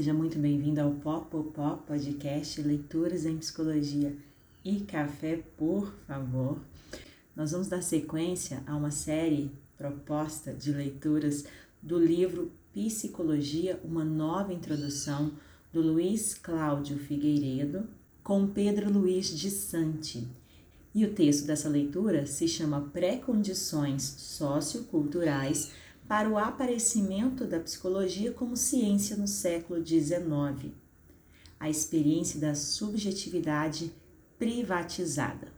seja muito bem-vindo ao Pop Pop Podcast Leituras em Psicologia e Café, por favor. Nós vamos dar sequência a uma série proposta de leituras do livro Psicologia, uma nova introdução do Luiz Cláudio Figueiredo com Pedro Luiz de Santi. E o texto dessa leitura se chama Pré-condições socioculturais para o aparecimento da psicologia como ciência no século XIX, a experiência da subjetividade privatizada.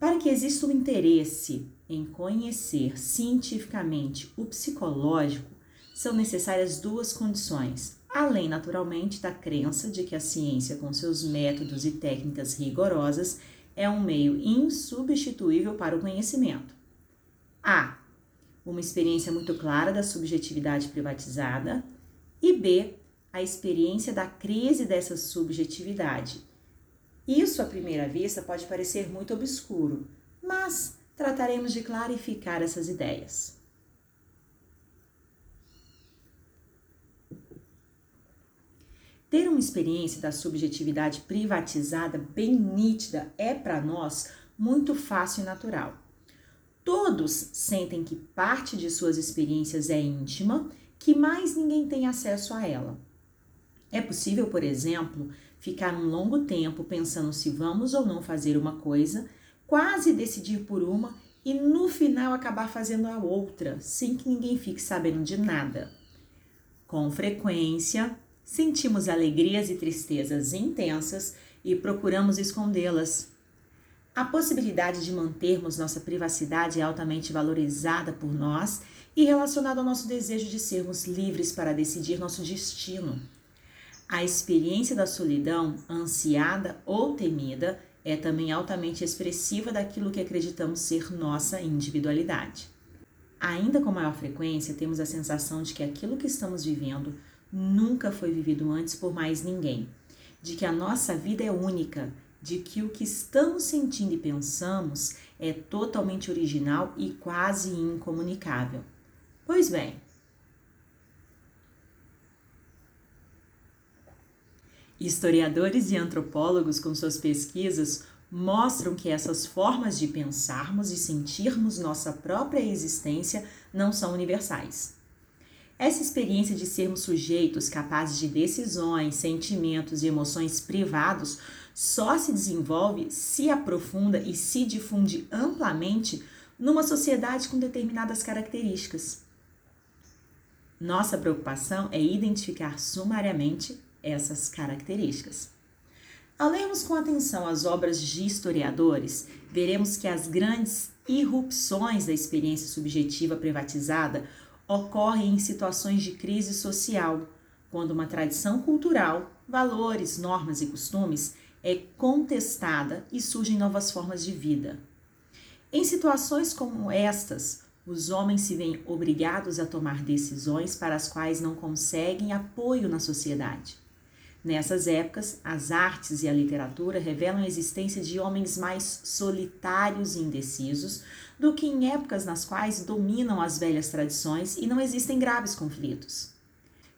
Para que exista o um interesse em conhecer cientificamente o psicológico, são necessárias duas condições, além naturalmente da crença de que a ciência, com seus métodos e técnicas rigorosas, é um meio insubstituível para o conhecimento. A uma experiência muito clara da subjetividade privatizada, e B, a experiência da crise dessa subjetividade. Isso, à primeira vista, pode parecer muito obscuro, mas trataremos de clarificar essas ideias. Ter uma experiência da subjetividade privatizada bem nítida é para nós muito fácil e natural. Todos sentem que parte de suas experiências é íntima, que mais ninguém tem acesso a ela. É possível, por exemplo, ficar um longo tempo pensando se vamos ou não fazer uma coisa, quase decidir por uma e no final acabar fazendo a outra, sem que ninguém fique sabendo de nada. Com frequência, sentimos alegrias e tristezas intensas e procuramos escondê-las, a possibilidade de mantermos nossa privacidade é altamente valorizada por nós e relacionada ao nosso desejo de sermos livres para decidir nosso destino. A experiência da solidão, ansiada ou temida, é também altamente expressiva daquilo que acreditamos ser nossa individualidade. Ainda com maior frequência, temos a sensação de que aquilo que estamos vivendo nunca foi vivido antes por mais ninguém, de que a nossa vida é única de que o que estamos sentindo e pensamos é totalmente original e quase incomunicável. Pois bem, historiadores e antropólogos, com suas pesquisas, mostram que essas formas de pensarmos e sentirmos nossa própria existência não são universais. Essa experiência de sermos sujeitos capazes de decisões, sentimentos e emoções privados só se desenvolve, se aprofunda e se difunde amplamente numa sociedade com determinadas características. Nossa preocupação é identificar sumariamente essas características. Ao lermos com atenção as obras de historiadores, veremos que as grandes irrupções da experiência subjetiva privatizada ocorrem em situações de crise social, quando uma tradição cultural, valores, normas e costumes é contestada e surgem novas formas de vida. Em situações como estas, os homens se veem obrigados a tomar decisões para as quais não conseguem apoio na sociedade. Nessas épocas, as artes e a literatura revelam a existência de homens mais solitários e indecisos do que em épocas nas quais dominam as velhas tradições e não existem graves conflitos.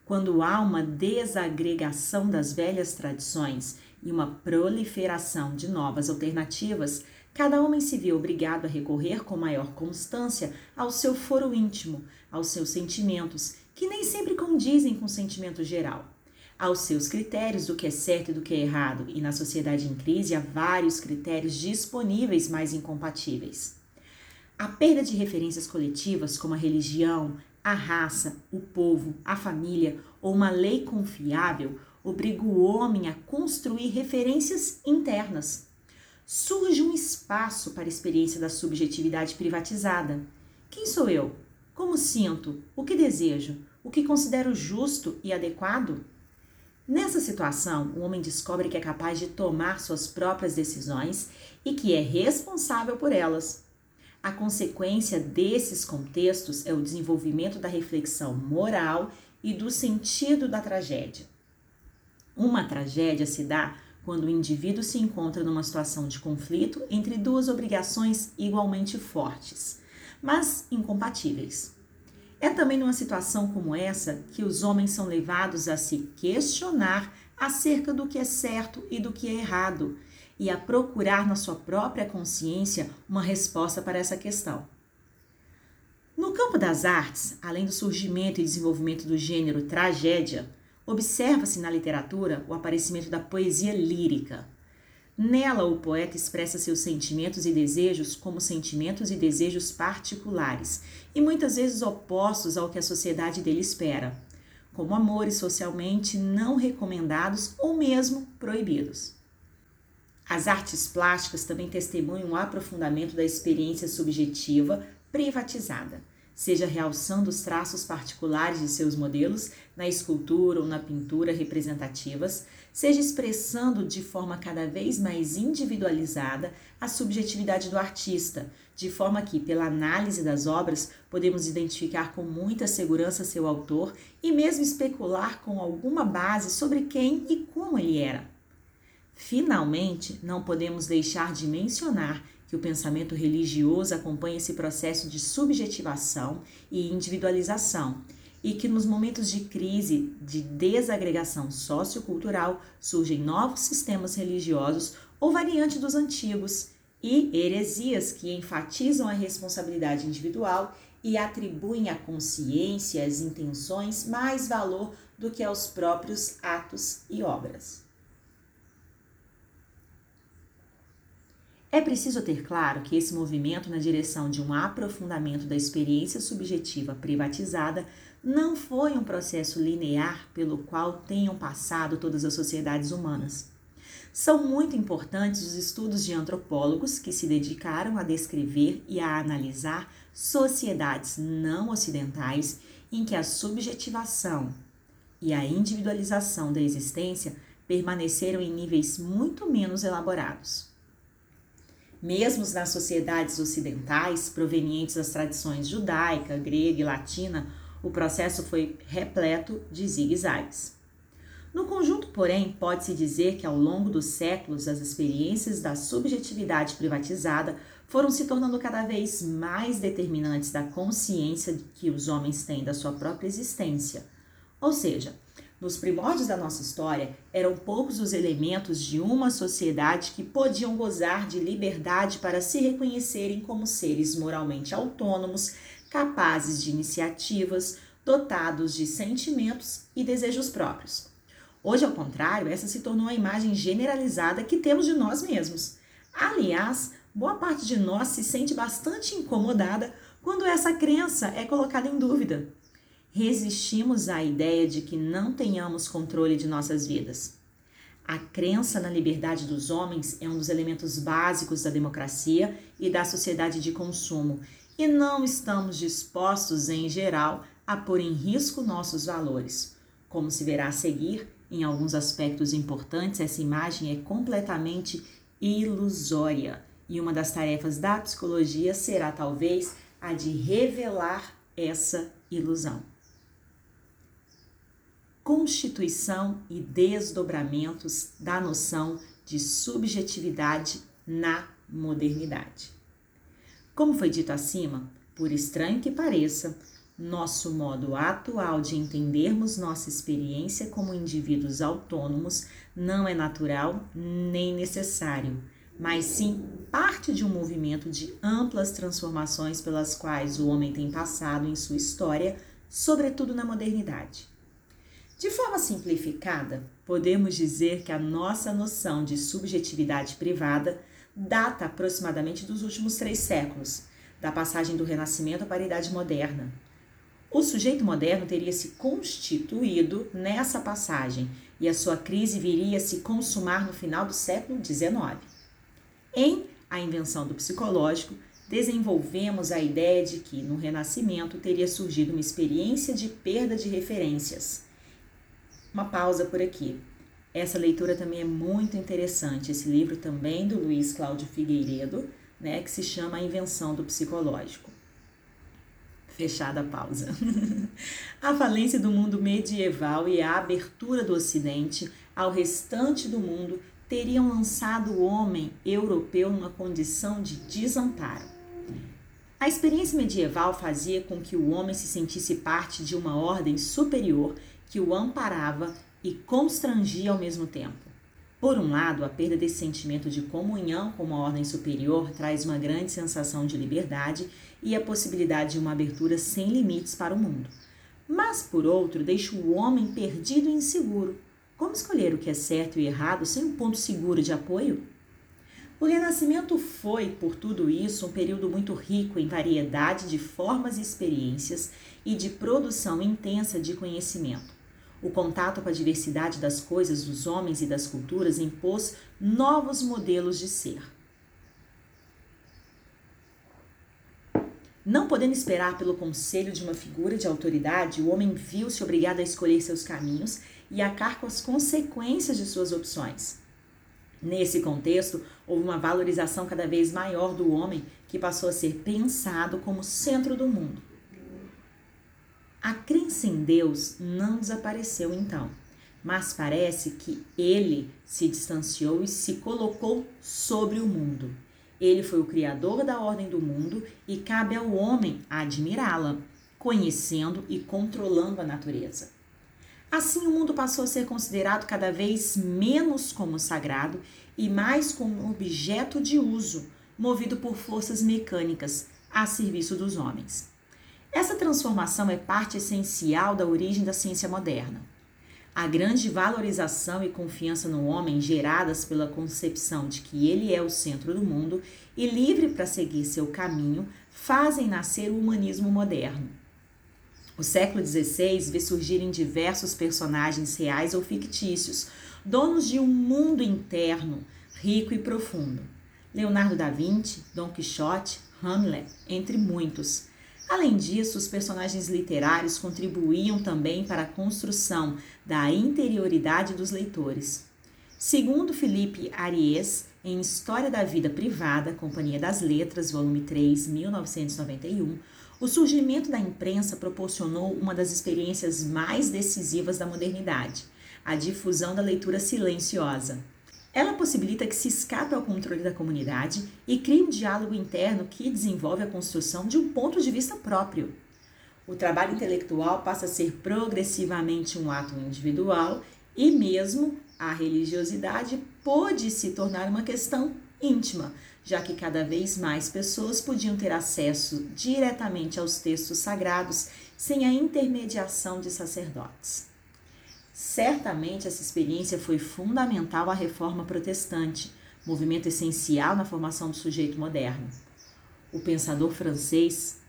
Quando há uma desagregação das velhas tradições e uma proliferação de novas alternativas, cada homem se vê obrigado a recorrer com maior constância ao seu foro íntimo, aos seus sentimentos, que nem sempre condizem com o sentimento geral, aos seus critérios do que é certo e do que é errado, e na sociedade em crise há vários critérios disponíveis mais incompatíveis. A perda de referências coletivas como a religião, a raça, o povo, a família ou uma lei confiável obriga o homem a construir referências internas. Surge um espaço para a experiência da subjetividade privatizada. Quem sou eu? Como sinto? O que desejo? O que considero justo e adequado? Nessa situação, o homem descobre que é capaz de tomar suas próprias decisões e que é responsável por elas. A consequência desses contextos é o desenvolvimento da reflexão moral e do sentido da tragédia. Uma tragédia se dá quando o indivíduo se encontra numa situação de conflito entre duas obrigações igualmente fortes, mas incompatíveis. É também numa situação como essa que os homens são levados a se questionar acerca do que é certo e do que é errado e a procurar na sua própria consciência uma resposta para essa questão. No campo das artes, além do surgimento e desenvolvimento do gênero tragédia, observa-se na literatura o aparecimento da poesia lírica. Nela, o poeta expressa seus sentimentos e desejos como sentimentos e desejos particulares, e muitas vezes opostos ao que a sociedade dele espera, como amores socialmente não recomendados ou mesmo proibidos. As artes plásticas também testemunham o aprofundamento da experiência subjetiva privatizada, seja realçando os traços particulares de seus modelos na escultura ou na pintura representativas, seja expressando de forma cada vez mais individualizada a subjetividade do artista, de forma que, pela análise das obras, podemos identificar com muita segurança seu autor e mesmo especular com alguma base sobre quem e como ele era. Finalmente, não podemos deixar de mencionar que o pensamento religioso acompanha esse processo de subjetivação e individualização, e que nos momentos de crise, de desagregação sociocultural, surgem novos sistemas religiosos ou variantes dos antigos, e heresias que enfatizam a responsabilidade individual e atribuem à consciência e às intenções mais valor do que aos próprios atos e obras. É preciso ter claro que esse movimento na direção de um aprofundamento da experiência subjetiva privatizada não foi um processo linear pelo qual tenham passado todas as sociedades humanas. São muito importantes os estudos de antropólogos que se dedicaram a descrever e a analisar sociedades não ocidentais em que a subjetivação e a individualização da existência permaneceram em níveis muito menos elaborados. Mesmo nas sociedades ocidentais, provenientes das tradições judaica, grega e latina, o processo foi repleto de zigue-zagues. No conjunto, porém, pode-se dizer que ao longo dos séculos as experiências da subjetividade privatizada foram se tornando cada vez mais determinantes da consciência que os homens têm da sua própria existência. Ou seja, nos primórdios da nossa história, eram poucos os elementos de uma sociedade que podiam gozar de liberdade para se reconhecerem como seres moralmente autônomos, capazes de iniciativas, dotados de sentimentos e desejos próprios. Hoje, ao contrário, essa se tornou a imagem generalizada que temos de nós mesmos. Aliás, boa parte de nós se sente bastante incomodada quando essa crença é colocada em dúvida resistimos à ideia de que não tenhamos controle de nossas vidas. A crença na liberdade dos homens é um dos elementos básicos da democracia e da sociedade de consumo, e não estamos dispostos, em geral, a pôr em risco nossos valores. Como se verá a seguir, em alguns aspectos importantes, essa imagem é completamente ilusória, e uma das tarefas da psicologia será talvez a de revelar essa ilusão constituição e desdobramentos da noção de subjetividade na modernidade. Como foi dito acima, por estranho que pareça, nosso modo atual de entendermos nossa experiência como indivíduos autônomos não é natural nem necessário, mas sim parte de um movimento de amplas transformações pelas quais o homem tem passado em sua história, sobretudo na modernidade. De forma simplificada, podemos dizer que a nossa noção de subjetividade privada data aproximadamente dos últimos três séculos, da passagem do Renascimento para a Idade Moderna. O sujeito moderno teria se constituído nessa passagem e a sua crise viria a se consumar no final do século XIX. Em A Invenção do Psicológico, desenvolvemos a ideia de que, no Renascimento, teria surgido uma experiência de perda de referências uma pausa por aqui. Essa leitura também é muito interessante. Esse livro também do Luiz Cláudio Figueiredo, né, que se chama A Invenção do Psicológico. Fechada a pausa. a falência do mundo medieval e a abertura do Ocidente ao restante do mundo teriam lançado o homem europeu numa condição de desamparo. A experiência medieval fazia com que o homem se sentisse parte de uma ordem superior que o amparava e constrangia ao mesmo tempo. Por um lado, a perda desse sentimento de comunhão com uma ordem superior traz uma grande sensação de liberdade e a possibilidade de uma abertura sem limites para o mundo. Mas, por outro, deixa o homem perdido e inseguro. Como escolher o que é certo e errado sem um ponto seguro de apoio? O Renascimento foi, por tudo isso, um período muito rico em variedade de formas e experiências e de produção intensa de conhecimento. O contato com a diversidade das coisas, dos homens e das culturas impôs novos modelos de ser. Não podendo esperar pelo conselho de uma figura de autoridade, o homem viu-se obrigado a escolher seus caminhos e arcar com as consequências de suas opções. Nesse contexto, houve uma valorização cada vez maior do homem, que passou a ser pensado como centro do mundo. A crença em Deus não desapareceu então, mas parece que ele se distanciou e se colocou sobre o mundo. Ele foi o criador da ordem do mundo e cabe ao homem admirá-la, conhecendo e controlando a natureza. Assim, o mundo passou a ser considerado cada vez menos como sagrado e mais como objeto de uso, movido por forças mecânicas a serviço dos homens. Essa transformação é parte essencial da origem da ciência moderna. A grande valorização e confiança no homem geradas pela concepção de que ele é o centro do mundo e livre para seguir seu caminho fazem nascer o humanismo moderno. O século XVI vê surgirem diversos personagens reais ou fictícios, donos de um mundo interno rico e profundo. Leonardo da Vinci, Dom Quixote, Hamlet, entre muitos. Além disso, os personagens literários contribuíam também para a construção da interioridade dos leitores. Segundo Felipe Aries, em História da Vida Privada, Companhia das Letras, volume 3, 1991, o surgimento da imprensa proporcionou uma das experiências mais decisivas da modernidade, a difusão da leitura silenciosa. Ela possibilita que se escape ao controle da comunidade e crie um diálogo interno que desenvolve a construção de um ponto de vista próprio. O trabalho intelectual passa a ser progressivamente um ato individual e mesmo a religiosidade pôde se tornar uma questão íntima, já que cada vez mais pessoas podiam ter acesso diretamente aos textos sagrados sem a intermediação de sacerdotes. Certamente essa experiência foi fundamental à reforma protestante, movimento essencial na formação do sujeito moderno. O pensador francês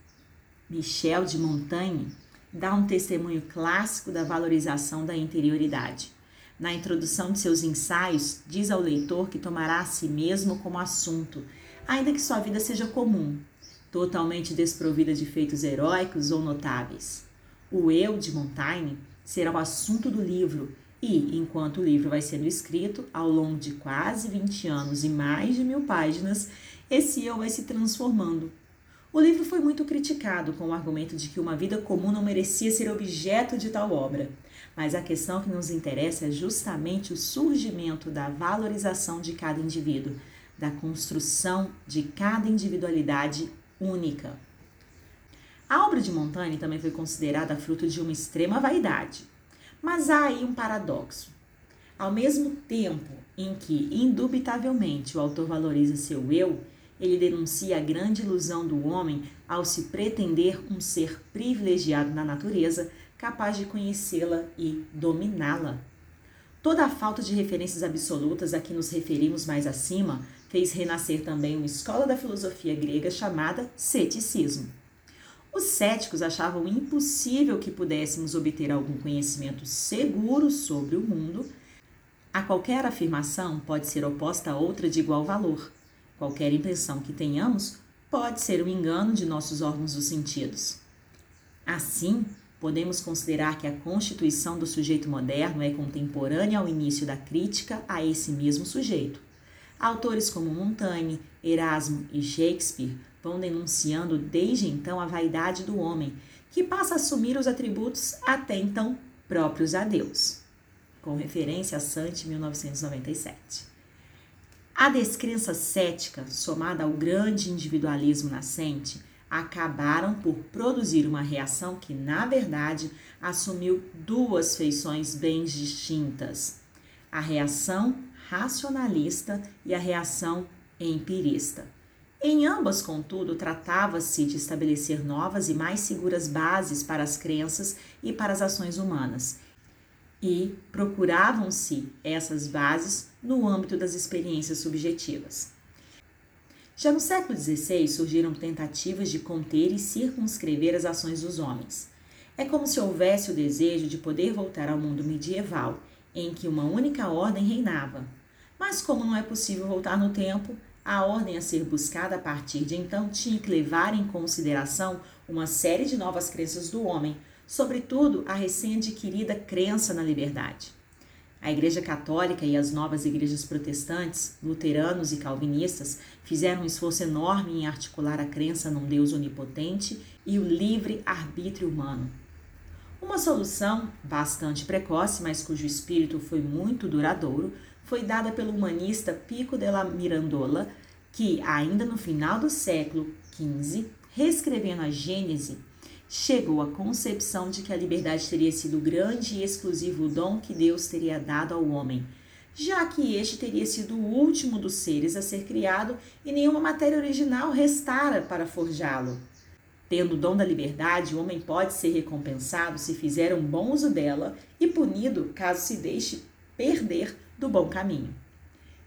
Michel de Montaigne dá um testemunho clássico da valorização da interioridade. Na introdução de seus ensaios, diz ao leitor que tomará a si mesmo como assunto, ainda que sua vida seja comum, totalmente desprovida de feitos heróicos ou notáveis. O eu de Montaigne será o assunto do livro e, enquanto o livro vai sendo escrito, ao longo de quase 20 anos e mais de mil páginas, esse eu vai se transformando. O livro foi muito criticado com o argumento de que uma vida comum não merecia ser objeto de tal obra. Mas a questão que nos interessa é justamente o surgimento da valorização de cada indivíduo, da construção de cada individualidade única. A obra de Montaigne também foi considerada fruto de uma extrema vaidade. Mas há aí um paradoxo. Ao mesmo tempo em que, indubitavelmente, o autor valoriza seu eu, ele denuncia a grande ilusão do homem ao se pretender um ser privilegiado na natureza, capaz de conhecê-la e dominá-la. Toda a falta de referências absolutas a que nos referimos mais acima fez renascer também uma escola da filosofia grega chamada ceticismo. Os céticos achavam impossível que pudéssemos obter algum conhecimento seguro sobre o mundo. A qualquer afirmação pode ser oposta a outra de igual valor. Qualquer impressão que tenhamos pode ser um engano de nossos órgãos dos sentidos. Assim, podemos considerar que a constituição do sujeito moderno é contemporânea ao início da crítica a esse mesmo sujeito. Autores como Montaigne, Erasmo e Shakespeare vão denunciando desde então a vaidade do homem, que passa a assumir os atributos até então próprios a Deus, com referência a Sante 1997. A descrença cética, somada ao grande individualismo nascente, acabaram por produzir uma reação que, na verdade, assumiu duas feições bem distintas: a reação racionalista e a reação empirista. Em ambas, contudo, tratava-se de estabelecer novas e mais seguras bases para as crenças e para as ações humanas. E procuravam-se essas bases no âmbito das experiências subjetivas. Já no século XVI surgiram tentativas de conter e circunscrever as ações dos homens. É como se houvesse o desejo de poder voltar ao mundo medieval, em que uma única ordem reinava. Mas, como não é possível voltar no tempo, a ordem a ser buscada a partir de então tinha que levar em consideração uma série de novas crenças do homem, sobretudo a recém-adquirida crença na liberdade. A Igreja Católica e as novas igrejas protestantes, luteranos e calvinistas, fizeram um esforço enorme em articular a crença num Deus onipotente e o livre arbítrio humano. Uma solução, bastante precoce, mas cujo espírito foi muito duradouro, foi dada pelo humanista Pico della Mirandola, que, ainda no final do século XV, reescrevendo a Gênese, chegou à concepção de que a liberdade teria sido o grande e exclusivo dom que Deus teria dado ao homem, já que este teria sido o último dos seres a ser criado e nenhuma matéria original restara para forjá-lo. Tendo o dom da liberdade, o homem pode ser recompensado se fizer um bom uso dela e punido caso se deixe perder do bom caminho.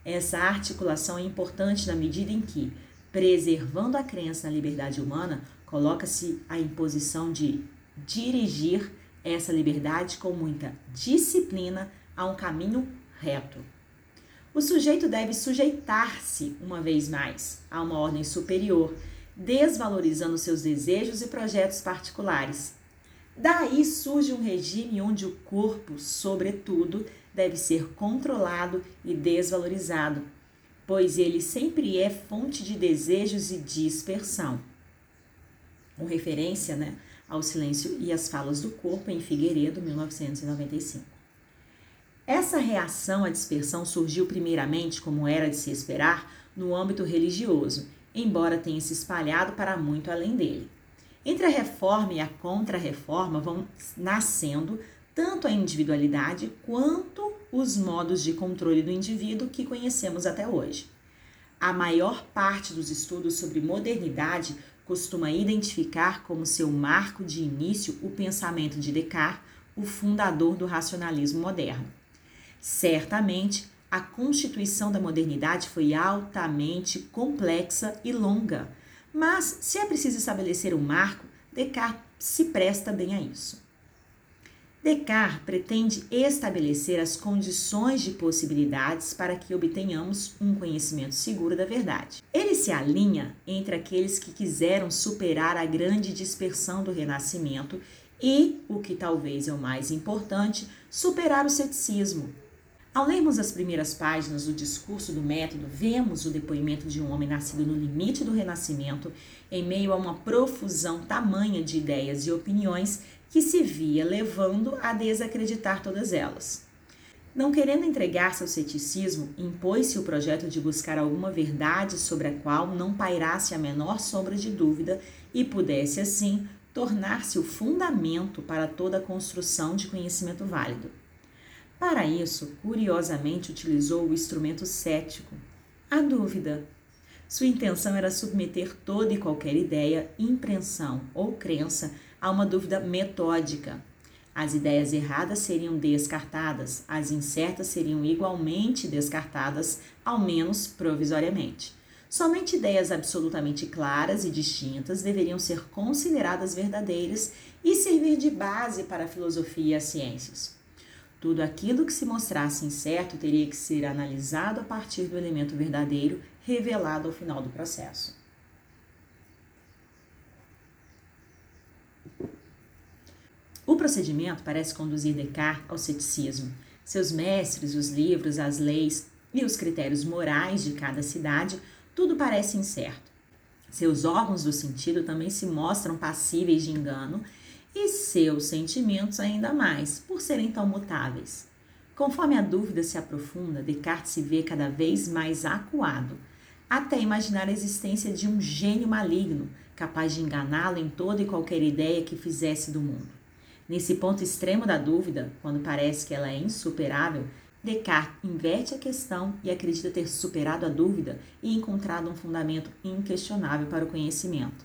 Essa articulação é importante na medida em que, preservando a crença na liberdade humana, coloca-se a imposição de dirigir essa liberdade com muita disciplina a um caminho reto. O sujeito deve sujeitar-se, uma vez mais, a uma ordem superior, desvalorizando seus desejos e projetos particulares. Daí surge um regime onde o corpo, sobretudo, deve ser controlado e desvalorizado, pois ele sempre é fonte de desejos e dispersão. Com referência né, ao silêncio e as falas do corpo em Figueiredo, 1995. Essa reação à dispersão surgiu primeiramente, como era de se esperar, no âmbito religioso, embora tenha se espalhado para muito além dele. Entre a reforma e a contra-reforma vão nascendo tanto a individualidade quanto os modos de controle do indivíduo que conhecemos até hoje. A maior parte dos estudos sobre modernidade costuma identificar como seu marco de início o pensamento de Descartes, o fundador do racionalismo moderno. Certamente, a constituição da modernidade foi altamente complexa e longa, mas se é preciso estabelecer um marco, Descartes se presta bem a isso. Descartes pretende estabelecer as condições de possibilidades para que obtenhamos um conhecimento seguro da verdade. Ele se alinha entre aqueles que quiseram superar a grande dispersão do Renascimento e, o que talvez é o mais importante, superar o ceticismo. Ao lermos as primeiras páginas do discurso do método, vemos o depoimento de um homem nascido no limite do Renascimento, em meio a uma profusão tamanha de ideias e opiniões que se via levando a desacreditar todas elas. Não querendo entregar-se ao ceticismo, impôs-se o projeto de buscar alguma verdade sobre a qual não pairasse a menor sombra de dúvida e pudesse, assim, tornar-se o fundamento para toda a construção de conhecimento válido. Para isso, curiosamente utilizou o instrumento cético, a dúvida. Sua intenção era submeter toda e qualquer ideia, impressão ou crença há uma dúvida metódica. As ideias erradas seriam descartadas, as incertas seriam igualmente descartadas, ao menos provisoriamente. Somente ideias absolutamente claras e distintas deveriam ser consideradas verdadeiras e servir de base para a filosofia e as ciências. Tudo aquilo que se mostrasse incerto teria que ser analisado a partir do elemento verdadeiro revelado ao final do processo. O procedimento parece conduzir Descartes ao ceticismo. Seus mestres, os livros, as leis e os critérios morais de cada cidade, tudo parece incerto. Seus órgãos do sentido também se mostram passíveis de engano e seus sentimentos ainda mais, por serem tão mutáveis. Conforme a dúvida se aprofunda, Descartes se vê cada vez mais acuado, até imaginar a existência de um gênio maligno capaz de enganá-lo em toda e qualquer ideia que fizesse do mundo. Nesse ponto extremo da dúvida, quando parece que ela é insuperável, Descartes inverte a questão e acredita ter superado a dúvida e encontrado um fundamento inquestionável para o conhecimento.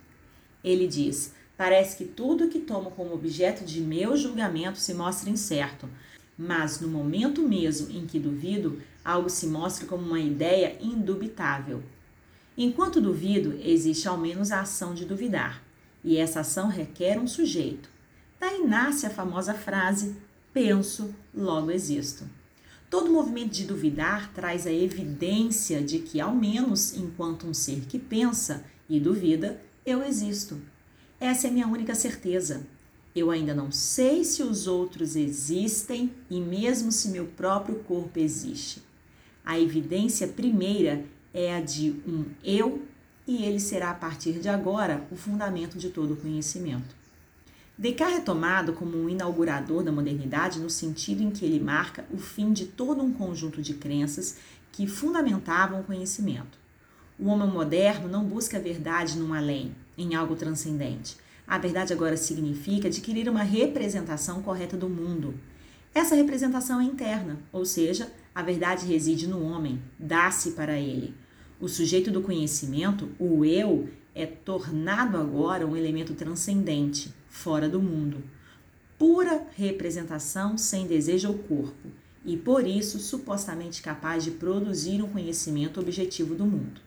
Ele diz: Parece que tudo que tomo como objeto de meu julgamento se mostra incerto, mas no momento mesmo em que duvido, algo se mostra como uma ideia indubitável. Enquanto duvido, existe ao menos a ação de duvidar, e essa ação requer um sujeito. Daí nasce a famosa frase: penso, logo existo. Todo movimento de duvidar traz a evidência de que, ao menos enquanto um ser que pensa e duvida, eu existo. Essa é minha única certeza. Eu ainda não sei se os outros existem e mesmo se meu próprio corpo existe. A evidência primeira é a de um eu e ele será a partir de agora o fundamento de todo o conhecimento. Descartes é tomado como um inaugurador da modernidade no sentido em que ele marca o fim de todo um conjunto de crenças que fundamentavam o conhecimento. O homem moderno não busca a verdade num além, em algo transcendente. A verdade agora significa adquirir uma representação correta do mundo. Essa representação é interna, ou seja, a verdade reside no homem, dá-se para ele. O sujeito do conhecimento, o eu, é tornado agora um elemento transcendente, fora do mundo. Pura representação sem desejo ao corpo, e por isso supostamente capaz de produzir um conhecimento objetivo do mundo.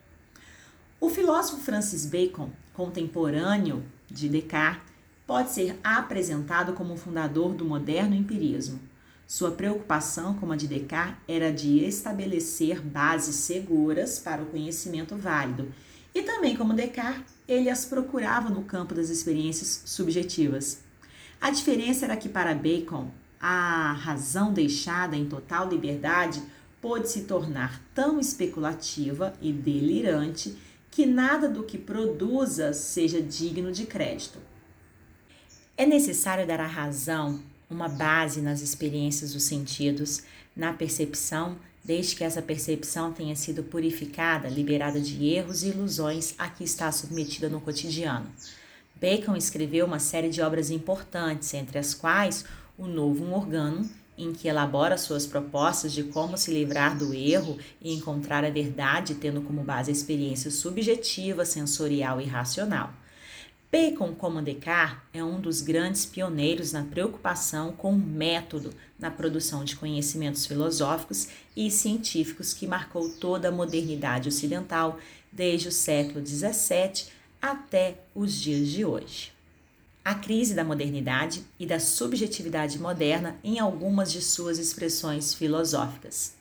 O filósofo Francis Bacon, contemporâneo de Descartes, pode ser apresentado como o fundador do moderno empirismo. Sua preocupação, como a de Descartes, era de estabelecer bases seguras para o conhecimento válido e também, como Descartes, ele as procurava no campo das experiências subjetivas. A diferença era que, para Bacon, a razão deixada em total liberdade pôde se tornar tão especulativa e delirante que nada do que produza seja digno de crédito. É necessário dar à razão uma base nas experiências dos sentidos, na percepção desde que essa percepção tenha sido purificada, liberada de erros e ilusões a que está submetida no cotidiano. Bacon escreveu uma série de obras importantes, entre as quais O Novo Organo, em que elabora suas propostas de como se livrar do erro e encontrar a verdade, tendo como base a experiência subjetiva, sensorial e racional. Bacon, como Descartes, é um dos grandes pioneiros na preocupação com o método na produção de conhecimentos filosóficos e científicos que marcou toda a modernidade ocidental desde o século XVII até os dias de hoje. A crise da modernidade e da subjetividade moderna em algumas de suas expressões filosóficas.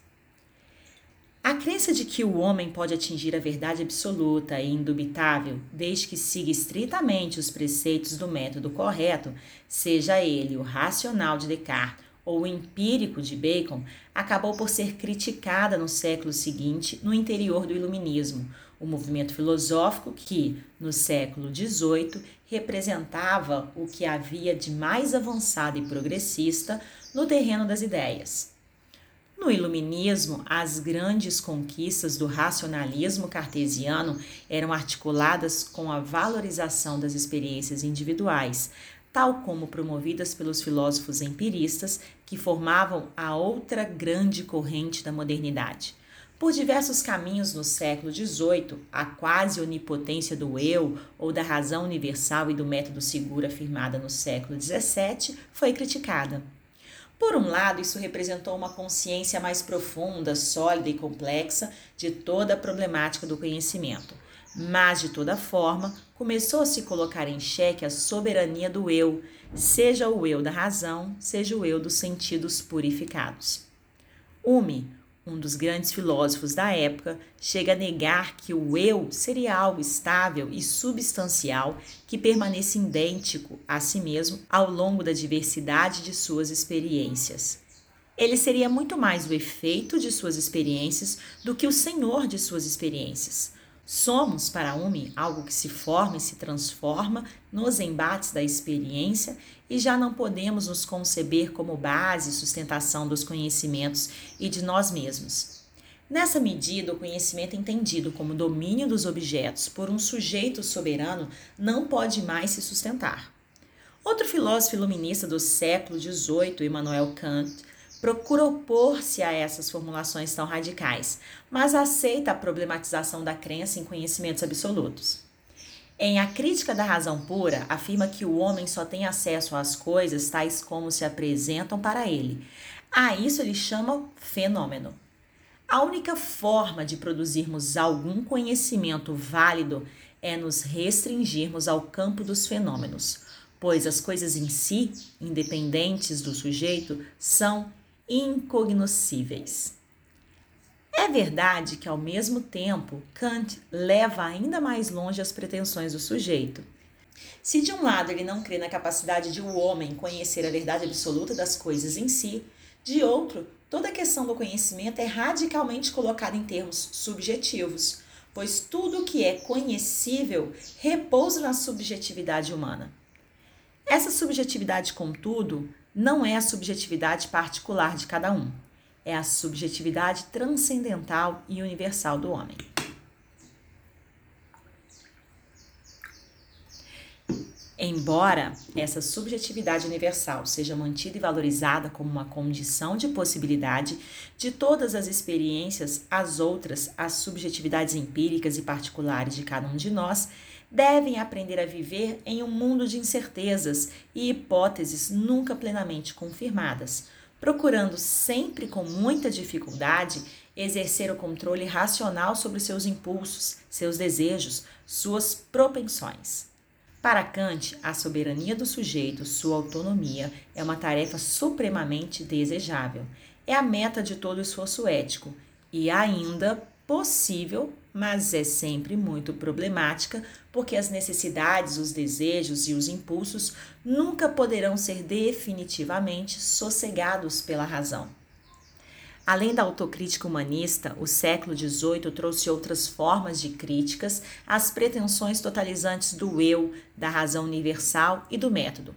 A crença de que o homem pode atingir a verdade absoluta e indubitável, desde que siga estritamente os preceitos do método correto, seja ele o racional de Descartes ou o empírico de Bacon, acabou por ser criticada no século seguinte no interior do Iluminismo, o movimento filosófico que, no século XVIII, representava o que havia de mais avançado e progressista no terreno das ideias. No Iluminismo, as grandes conquistas do racionalismo cartesiano eram articuladas com a valorização das experiências individuais, tal como promovidas pelos filósofos empiristas que formavam a outra grande corrente da modernidade. Por diversos caminhos no século XVIII, a quase onipotência do eu ou da razão universal e do método seguro afirmada no século XVII foi criticada. Por um lado, isso representou uma consciência mais profunda, sólida e complexa de toda a problemática do conhecimento. Mas, de toda forma, começou a se colocar em xeque a soberania do eu, seja o eu da razão, seja o eu dos sentidos purificados. Hume, um dos grandes filósofos da época, chega a negar que o eu seria algo estável e substancial que permanece idêntico a si mesmo ao longo da diversidade de suas experiências. Ele seria muito mais o efeito de suas experiências do que o senhor de suas experiências. Somos, para Umi, algo que se forma e se transforma nos embates da experiência e já não podemos nos conceber como base e sustentação dos conhecimentos e de nós mesmos. Nessa medida, o conhecimento entendido como domínio dos objetos por um sujeito soberano não pode mais se sustentar. Outro filósofo iluminista do século XVIII, Immanuel Kant, procura opor-se a essas formulações tão radicais, mas aceita a problematização da crença em conhecimentos absolutos. Em A Crítica da Razão Pura, afirma que o homem só tem acesso às coisas tais como se apresentam para ele. A isso ele chama fenômeno. A única forma de produzirmos algum conhecimento válido é nos restringirmos ao campo dos fenômenos, pois as coisas em si, independentes do sujeito, são incognoscíveis. É verdade que, ao mesmo tempo, Kant leva ainda mais longe as pretensões do sujeito. Se de um lado ele não crê na capacidade de o um homem conhecer a verdade absoluta das coisas em si, de outro, toda a questão do conhecimento é radicalmente colocada em termos subjetivos, pois tudo o que é conhecível repousa na subjetividade humana. Essa subjetividade, contudo, não é a subjetividade particular de cada um, é a subjetividade transcendental e universal do homem. Embora essa subjetividade universal seja mantida e valorizada como uma condição de possibilidade de todas as experiências, as outras, as subjetividades empíricas e particulares de cada um de nós, devem aprender a viver em um mundo de incertezas e hipóteses nunca plenamente confirmadas, procurando sempre com muita dificuldade exercer o controle racional sobre seus impulsos, seus desejos, suas propensões. Para Kant, a soberania do sujeito, sua autonomia, é uma tarefa supremamente desejável. É a meta de todo esforço ético e ainda possível, mas é sempre muito problemática, porque as necessidades, os desejos e os impulsos nunca poderão ser definitivamente sossegados pela razão. Além da autocrítica humanista, o século XVIII trouxe outras formas de críticas às pretensões totalizantes do eu, da razão universal e do método.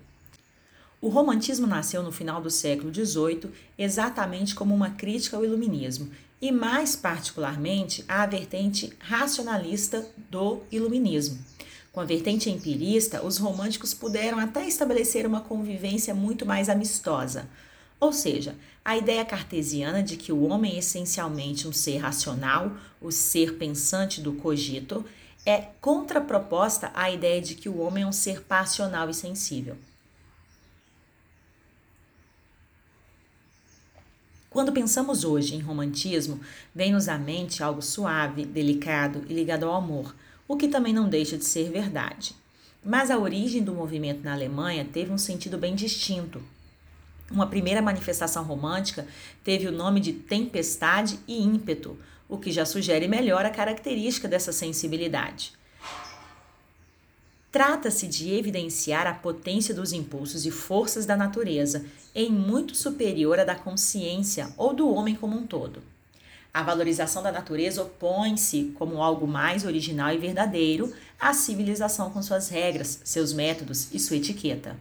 O romantismo nasceu no final do século XVIII exatamente como uma crítica ao iluminismo e, mais particularmente, à vertente racionalista do iluminismo. Com a vertente empirista, os românticos puderam até estabelecer uma convivência muito mais amistosa. Ou seja, a ideia cartesiana de que o homem é essencialmente um ser racional, o ser pensante do cogito, é contraproposta à ideia de que o homem é um ser passional e sensível. Quando pensamos hoje em romantismo, vem-nos à mente algo suave, delicado e ligado ao amor, o que também não deixa de ser verdade. Mas a origem do movimento na Alemanha teve um sentido bem distinto, uma primeira manifestação romântica teve o nome de tempestade e ímpeto, o que já sugere melhor a característica dessa sensibilidade. Trata-se de evidenciar a potência dos impulsos e forças da natureza, em muito superior à da consciência ou do homem como um todo. A valorização da natureza opõe-se, como algo mais original e verdadeiro, à civilização com suas regras, seus métodos e sua etiqueta.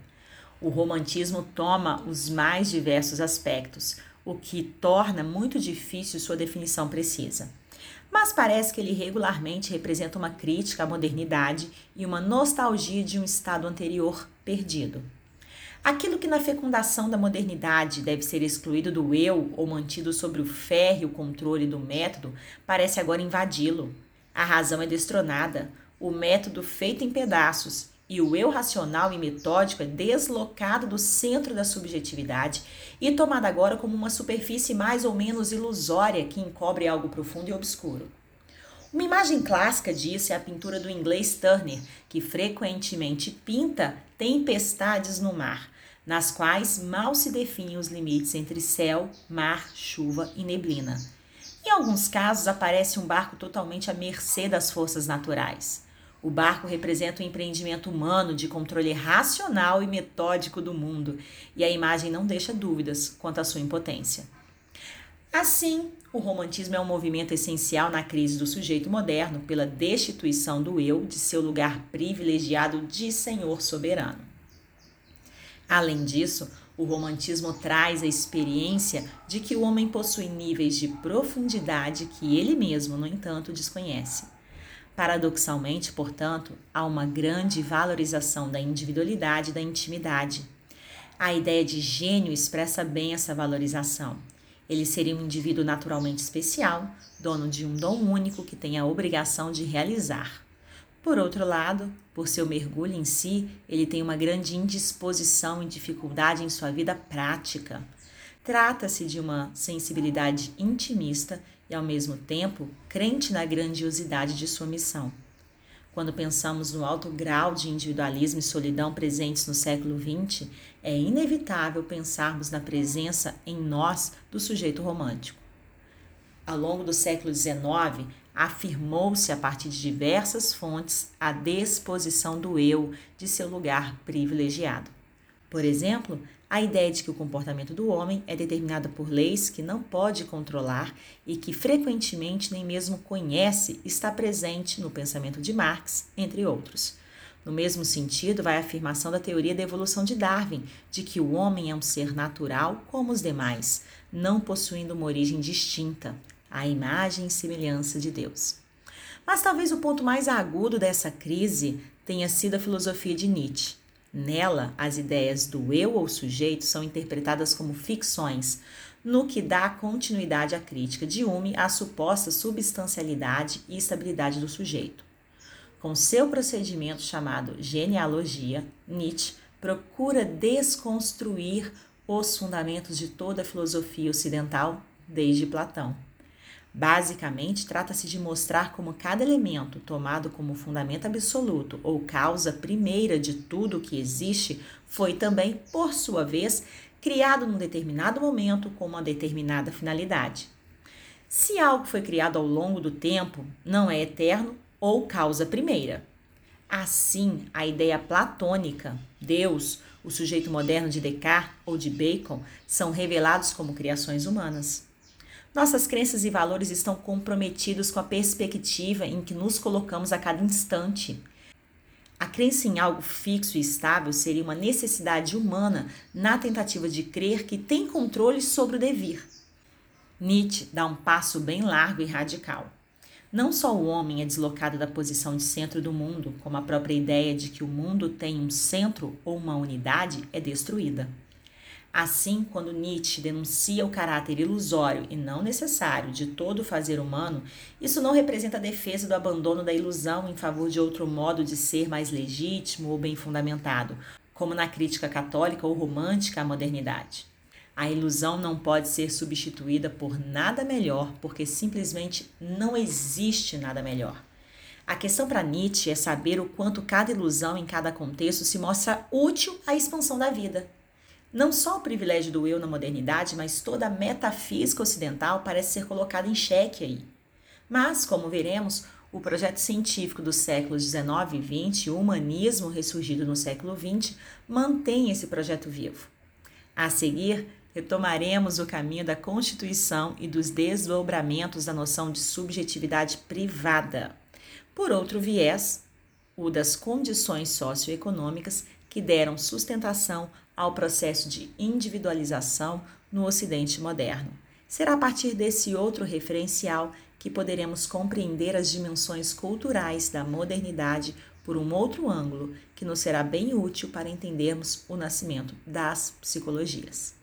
O romantismo toma os mais diversos aspectos, o que torna muito difícil sua definição precisa. Mas parece que ele regularmente representa uma crítica à modernidade e uma nostalgia de um estado anterior perdido. Aquilo que na fecundação da modernidade deve ser excluído do eu ou mantido sobre o férreo controle do método, parece agora invadi-lo. A razão é destronada, o método feito em pedaços e o eu racional e metódico é deslocado do centro da subjetividade e tomado agora como uma superfície mais ou menos ilusória que encobre algo profundo e obscuro. Uma imagem clássica disso é a pintura do inglês Turner, que frequentemente pinta tempestades no mar, nas quais mal se definem os limites entre céu, mar, chuva e neblina. Em alguns casos aparece um barco totalmente à mercê das forças naturais. O barco representa o empreendimento humano de controle racional e metódico do mundo, e a imagem não deixa dúvidas quanto à sua impotência. Assim, o romantismo é um movimento essencial na crise do sujeito moderno pela destituição do eu de seu lugar privilegiado de senhor soberano. Além disso, O romantismo traz a experiência de que o homem possui níveis de profundidade que ele mesmo, no entanto, desconhece. Paradoxalmente, portanto, há uma grande valorização da individualidade e da intimidade. A ideia de gênio expressa bem essa valorização. Ele seria um indivíduo naturalmente especial, dono de um dom único que tem a obrigação de realizar. Por outro lado, por seu mergulho em si, ele tem uma grande indisposição e dificuldade em sua vida prática. Trata-se de uma sensibilidade intimista e, ao mesmo tempo, crente na grandiosidade de sua missão. Quando pensamos no alto grau de individualismo e solidão presentes no século XX, é inevitável pensarmos na presença em nós do sujeito romântico. Ao longo do século XIX, afirmou-se a partir de diversas fontes a disposição do eu de seu lugar privilegiado. Por exemplo, a ideia de que o comportamento do homem é determinado por leis que não pode controlar e que frequentemente nem mesmo conhece está presente no pensamento de Marx, entre outros. No mesmo sentido, vai a afirmação da teoria da evolução de Darwin, de que o homem é um ser natural como os demais, não possuindo uma origem distinta, a imagem e semelhança de Deus. Mas talvez o ponto mais agudo dessa crise tenha sido a filosofia de Nietzsche Nela, as ideias do eu ou sujeito são interpretadas como ficções, no que dá continuidade à crítica de Hume à suposta substancialidade e estabilidade do sujeito. Com seu procedimento chamado genealogia, Nietzsche procura desconstruir os fundamentos de toda a filosofia ocidental desde Platão. Basicamente, trata-se de mostrar como cada elemento, tomado como fundamento absoluto ou causa primeira de tudo o que existe, foi também, por sua vez, criado num determinado momento com uma determinada finalidade. Se algo foi criado ao longo do tempo, não é eterno ou causa primeira. Assim, a ideia platônica, Deus, o sujeito moderno de Descartes ou de Bacon, são revelados como criações humanas. Nossas crenças e valores estão comprometidos com a perspectiva em que nos colocamos a cada instante. A crença em algo fixo e estável seria uma necessidade humana na tentativa de crer que tem controle sobre o devir. Nietzsche dá um passo bem largo e radical. Não só o homem é deslocado da posição de centro do mundo, como a própria ideia de que o mundo tem um centro ou uma unidade é destruída. Assim, quando Nietzsche denuncia o caráter ilusório e não necessário de todo o fazer humano, isso não representa a defesa do abandono da ilusão em favor de outro modo de ser mais legítimo ou bem fundamentado, como na crítica católica ou romântica à modernidade. A ilusão não pode ser substituída por nada melhor, porque simplesmente não existe nada melhor. A questão para Nietzsche é saber o quanto cada ilusão em cada contexto se mostra útil à expansão da vida. Não só o privilégio do eu na modernidade, mas toda a metafísica ocidental parece ser colocada em xeque aí. Mas, como veremos, o projeto científico dos séculos 19 e 20 e o humanismo ressurgido no século 20 mantém esse projeto vivo. A seguir, retomaremos o caminho da constituição e dos desdobramentos da noção de subjetividade privada. Por outro viés, o das condições socioeconômicas que deram sustentação ao processo de individualização no Ocidente moderno. Será a partir desse outro referencial que poderemos compreender as dimensões culturais da modernidade por um outro ângulo, que nos será bem útil para entendermos o nascimento das psicologias.